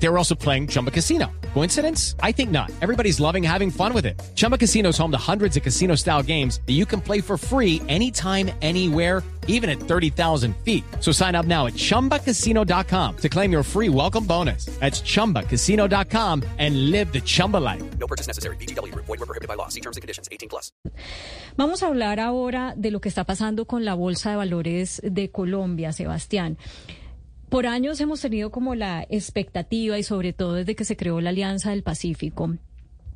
They were also playing Chumba Casino. Coincidence? I think not. Everybody's loving having fun with it. Chumba Casino is home to hundreds of casino style games that you can play for free anytime, anywhere, even at 30,000 feet. So sign up now at chumbacasino.com to claim your free welcome bonus. That's chumbacasino.com and live the Chumba life. No purchase necessary. BGW. Void were prohibited by law. See terms and conditions. 18 plus. Vamos a hablar ahora de lo que está pasando con la Bolsa de Valores de Colombia, Sebastián. Por años hemos tenido como la expectativa y sobre todo desde que se creó la Alianza del Pacífico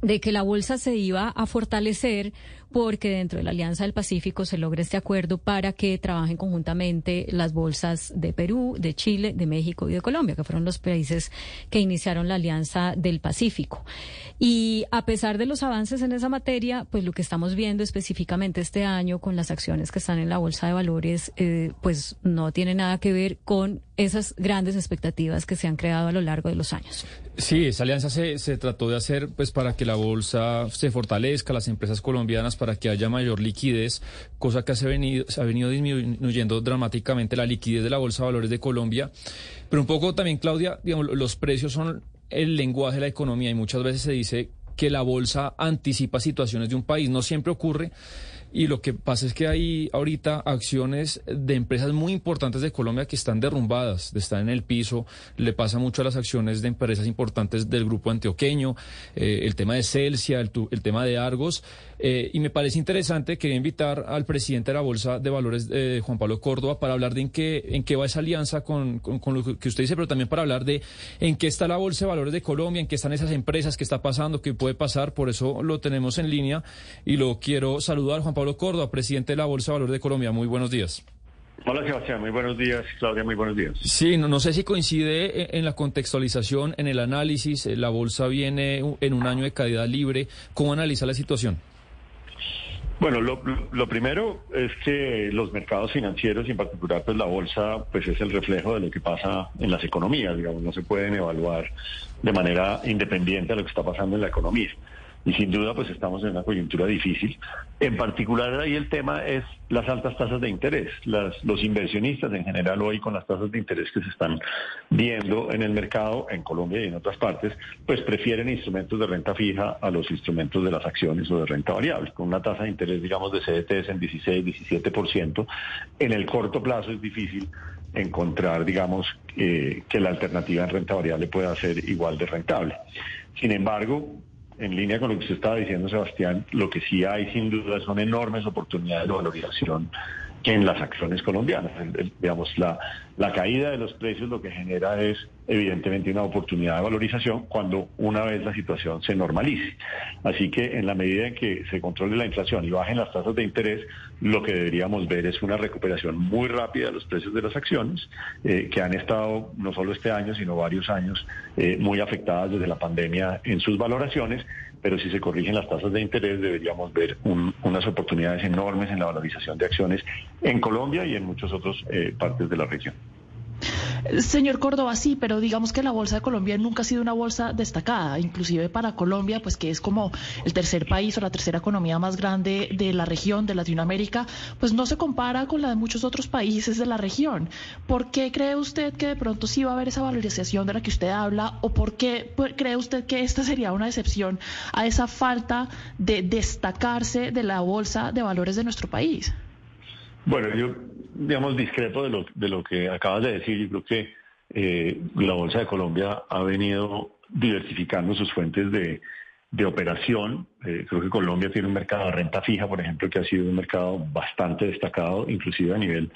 de que la bolsa se iba a fortalecer porque dentro de la Alianza del Pacífico se logra este acuerdo para que trabajen conjuntamente las bolsas de Perú, de Chile, de México y de Colombia, que fueron los países que iniciaron la Alianza del Pacífico. Y a pesar de los avances en esa materia, pues lo que estamos viendo específicamente este año con las acciones que están en la Bolsa de Valores, eh, pues no tiene nada que ver con esas grandes expectativas que se han creado a lo largo de los años. Sí, esa alianza se, se trató de hacer pues para que la bolsa se fortalezca, las empresas colombianas para que haya mayor liquidez, cosa que se ha venido, ha venido disminuyendo dramáticamente la liquidez de la Bolsa de Valores de Colombia. Pero un poco también, Claudia, digamos, los precios son el lenguaje de la economía y muchas veces se dice que la bolsa anticipa situaciones de un país. No siempre ocurre. Y lo que pasa es que hay ahorita acciones de empresas muy importantes de Colombia que están derrumbadas, están en el piso. Le pasa mucho a las acciones de empresas importantes del grupo antioqueño, eh, el tema de Celsia, el, tema de Argos. Eh, y me parece interesante, quería invitar al presidente de la Bolsa de Valores, eh, Juan Pablo Córdoba, para hablar de en qué, en qué va esa alianza con, con, lo que usted dice, pero también para hablar de en qué está la Bolsa de Valores de Colombia, en qué están esas empresas, qué está pasando, qué puede pasar. Por eso lo tenemos en línea y lo quiero saludar. Juan Pablo Córdoba, presidente de la Bolsa de Valores de Colombia. Muy buenos días. Hola Sebastián, muy buenos días. Claudia, muy buenos días. Sí, no, no sé si coincide en la contextualización, en el análisis. La bolsa viene en un año de caída libre. ¿Cómo analiza la situación? Bueno, lo, lo, primero es que los mercados financieros y en particular pues la bolsa pues es el reflejo de lo que pasa en las economías, digamos, no se pueden evaluar de manera independiente a lo que está pasando en la economía y sin duda pues estamos en una coyuntura difícil. En particular ahí el tema es las altas tasas de interés. Las, los inversionistas en general hoy con las tasas de interés que se están viendo en el mercado, en Colombia y en otras partes, pues prefieren instrumentos de renta fija a los instrumentos de las acciones o de renta variable. Con una tasa de interés, digamos, de CDTs en 16, 17%, en el corto plazo es difícil encontrar, digamos, eh, que la alternativa en renta variable pueda ser igual de rentable. Sin embargo, en línea con lo que usted estaba diciendo, Sebastián, lo que sí hay sin duda son enormes oportunidades de valorización en las acciones colombianas. digamos, la, la caída de los precios lo que genera es evidentemente una oportunidad de valorización cuando una vez la situación se normalice. Así que en la medida en que se controle la inflación y bajen las tasas de interés, lo que deberíamos ver es una recuperación muy rápida de los precios de las acciones, eh, que han estado no solo este año, sino varios años eh, muy afectadas desde la pandemia en sus valoraciones pero si se corrigen las tasas de interés deberíamos ver unas oportunidades enormes en la valorización de acciones en Colombia y en muchas otras eh, partes de la región. Señor Córdoba, sí, pero digamos que la Bolsa de Colombia nunca ha sido una bolsa destacada, inclusive para Colombia, pues que es como el tercer país o la tercera economía más grande de la región de Latinoamérica, pues no se compara con la de muchos otros países de la región. ¿Por qué cree usted que de pronto sí va a haber esa valorización de la que usted habla o por qué cree usted que esta sería una excepción a esa falta de destacarse de la bolsa de valores de nuestro país? Bueno, yo, digamos, discrepo de lo, de lo que acabas de decir. Yo creo que eh, la Bolsa de Colombia ha venido diversificando sus fuentes de, de operación. Eh, creo que Colombia tiene un mercado de renta fija, por ejemplo, que ha sido un mercado bastante destacado, inclusive a nivel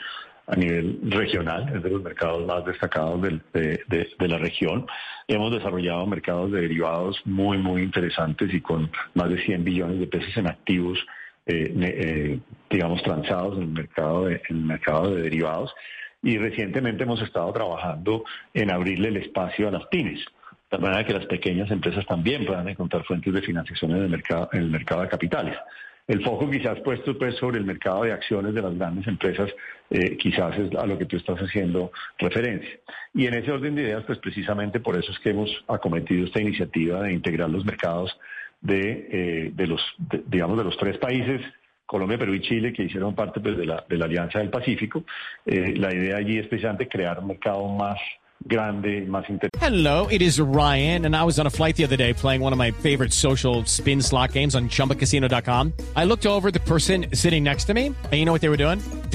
a nivel regional, es de los mercados más destacados de, de, de, la región. Hemos desarrollado mercados de derivados muy, muy interesantes y con más de 100 billones de pesos en activos eh, eh, digamos, transados en el, mercado de, en el mercado de derivados. Y recientemente hemos estado trabajando en abrirle el espacio a las pymes, de manera que las pequeñas empresas también puedan encontrar fuentes de financiación en el mercado, en el mercado de capitales. El foco quizás puesto pues sobre el mercado de acciones de las grandes empresas, eh, quizás es a lo que tú estás haciendo referencia. Y en ese orden de ideas, pues precisamente por eso es que hemos acometido esta iniciativa de integrar los mercados de, eh, de los, de- digamos, de los tres países Colombia, Perú y Chile, que hicieron parte pues, de, la, de la Alianza del Pacífico. Eh, la idea allí es precisamente crear un mercado más grande, más interesante. Hello, it is Ryan, and I was on a flight the other day playing one of my favorite social spin slot games on chumbacasino.com. I looked over the person sitting next to me, and you know what they were doing?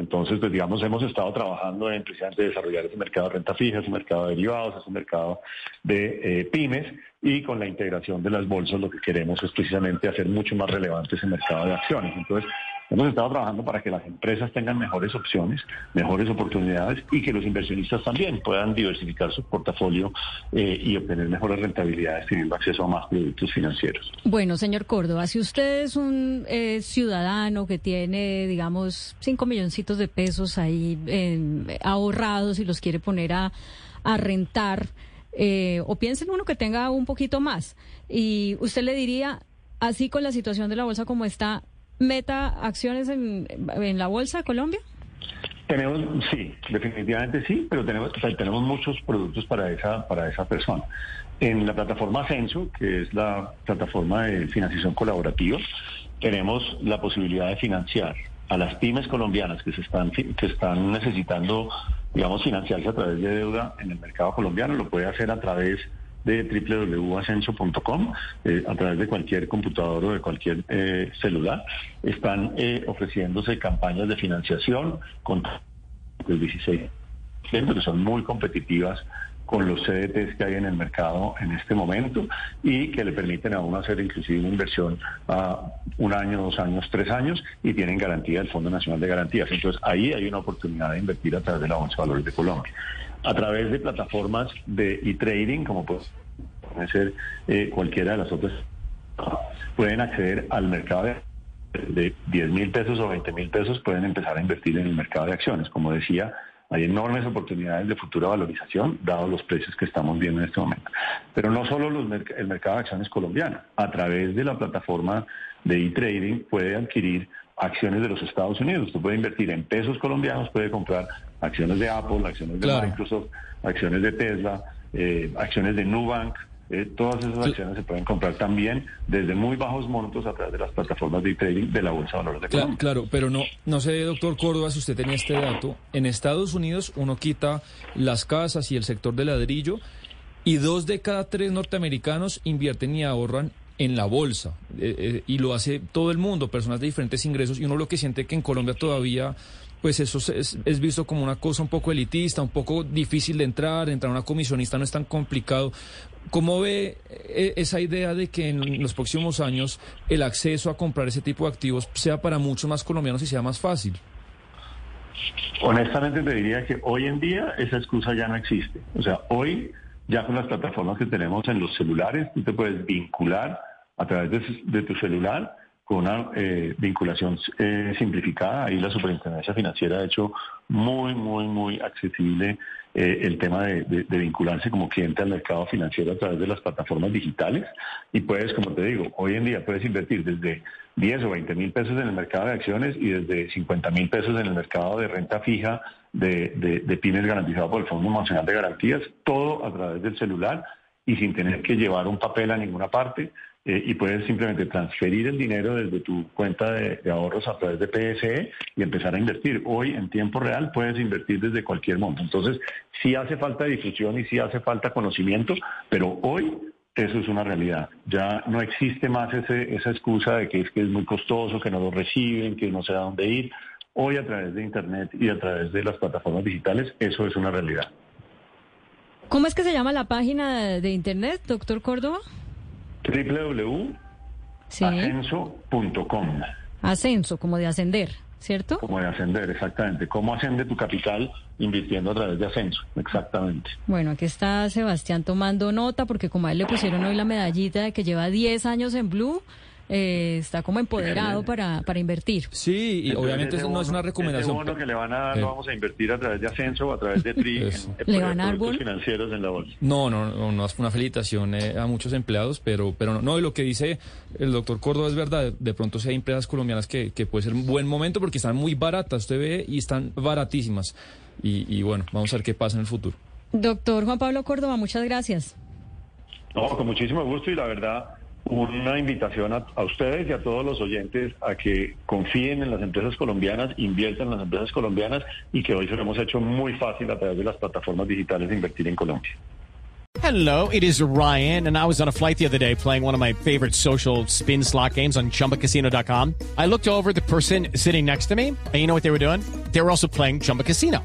Entonces, pues digamos, hemos estado trabajando en precisamente desarrollar ese mercado de renta fija, ese mercado de derivados, ese mercado de eh, pymes y con la integración de las bolsas lo que queremos es precisamente hacer mucho más relevante ese mercado de acciones. Entonces, hemos estado trabajando para que las empresas tengan mejores opciones, mejores oportunidades y que los inversionistas también puedan diversificar su portafolio eh, y obtener mejores rentabilidades teniendo acceso a más productos financieros. Bueno, señor Córdoba, si usted es un eh, ciudadano que tiene, digamos, cinco milloncitos de pesos ahí eh, ahorrados y los quiere poner a, a rentar, eh, o piensa en uno que tenga un poquito más, y usted le diría, así con la situación de la bolsa como está, meta acciones en, la bolsa Colombia. Tenemos, sí, definitivamente sí, pero tenemos, tenemos muchos productos para esa, para esa persona. En la plataforma Ascenso, que es la plataforma de financiación colaborativa, tenemos la posibilidad de financiar a las pymes colombianas que se están que están necesitando, digamos, financiarse a través de deuda en el mercado colombiano, lo puede hacer a través de www.ascenso.com, eh, a través de cualquier computador o de cualquier eh, celular. Están eh, ofreciéndose campañas de financiación con el 16, que son muy competitivas con los CDTs que hay en el mercado en este momento y que le permiten a uno hacer inclusive una inversión a un año, dos años, tres años y tienen garantía del Fondo Nacional de Garantías. Entonces ahí hay una oportunidad de invertir a través de la Bolsa de Valores de Colombia. A través de plataformas de e-trading, como puede ser eh, cualquiera de las otras, pueden acceder al mercado de de 10 mil pesos o 20 mil pesos pueden empezar a invertir en el mercado de acciones. Como decía, hay enormes oportunidades de futura valorización, dados los precios que estamos viendo en este momento. Pero no solo los merc- el mercado de acciones colombiano. A través de la plataforma de e-trading puede adquirir acciones de los Estados Unidos. Usted puede invertir en pesos colombianos, puede comprar acciones de Apple, acciones de Claro. Microsoft, acciones de Tesla, eh, acciones de Nubank. Eh, todas esas acciones se pueden comprar también desde muy bajos montos a través de las plataformas de trading de la Bolsa de Valores de Colombia. Claro, pero no, no sé, doctor Córdoba, si usted tenía este dato. En Estados Unidos uno quita las casas y el sector de ladrillo y dos de cada tres norteamericanos invierten y ahorran en la bolsa. Eh, eh, y lo hace todo el mundo, personas de diferentes ingresos. Y uno lo que siente que en Colombia todavía, pues eso es, es visto como una cosa un poco elitista, un poco difícil de entrar. Entrar a una comisionista no es tan complicado. ¿Cómo ve eh, esa idea de que en los próximos años el acceso a comprar ese tipo de activos sea para muchos más colombianos y sea más fácil? Honestamente te diría que hoy en día esa excusa ya no existe. O sea, hoy ya con las plataformas que tenemos en los celulares, tú te puedes vincular a través de, de tu celular con una eh, vinculación eh, simplificada. Ahí la Superintendencia Financiera ha hecho muy, muy, muy accesible eh, el tema de, de- vincularse como cliente al mercado financiero a través de las plataformas digitales. Y puedes, como te digo, hoy en día puedes invertir desde 10 o 20 mil pesos en el mercado de acciones y desde 50 mil pesos en el mercado de renta fija de, de, de pymes garantizado por el Fondo Nacional de Garantías, todo a través del celular y sin tener que llevar un papel a ninguna parte. Eh, y puedes simplemente transferir el dinero desde tu cuenta de, ahorros a través de PSE y empezar a invertir. Hoy, en tiempo real, puedes invertir desde cualquier monto. Entonces, sí hace falta difusión y sí hace falta conocimiento, pero hoy eso es una realidad. Ya no existe más ese, esa excusa de que es que es muy costoso, que no lo reciben, que no sé a dónde ir. Hoy a través de Internet y a través de las plataformas digitales, eso es una realidad. ¿Cómo es que se llama la página de internet, doctor Córdoba? Www.ascenso.com. Ascenso, como de ascender, ¿cierto? Como de ascender, exactamente. ¿Cómo ascende tu capital invirtiendo a través de ascenso? Exactamente. Bueno, aquí está Sebastián tomando nota porque como a él le pusieron hoy la medallita de que lleva 10 años en Blue, eh, está como empoderado para, para invertir. Sí, y obviamente eso no es una recomendación. Ese bono que le van a dar Eh. lo vamos a invertir a través de Ascenso o a través de TRI en, Eso. en ¿Le van a productos financieros en la bolsa. No, no, no, no es una felicitación eh, a muchos empleados, pero, pero no, no, y lo que dice el doctor Córdoba es verdad. De pronto sí hay empresas colombianas que, que puede ser un buen momento porque están muy baratas, usted ve, y están baratísimas. Y, y bueno, vamos a ver qué pasa en el futuro. Doctor Juan Pablo Córdoba, muchas gracias. No, con muchísimo gusto y la verdad, una invitación a, ustedes y a todos los oyentes a que confíen en las empresas colombianas, inviertan en las empresas colombianas y que hoy se lo hemos hecho muy fácil a través de las plataformas digitales de invertir en Colombia. Hello, it is Ryan, and I was on a flight the other day playing one of my favorite social spin slot games on chumbacasino.com. I looked over the person sitting next to me, and you know what they were doing? They were also playing Chumba Casino.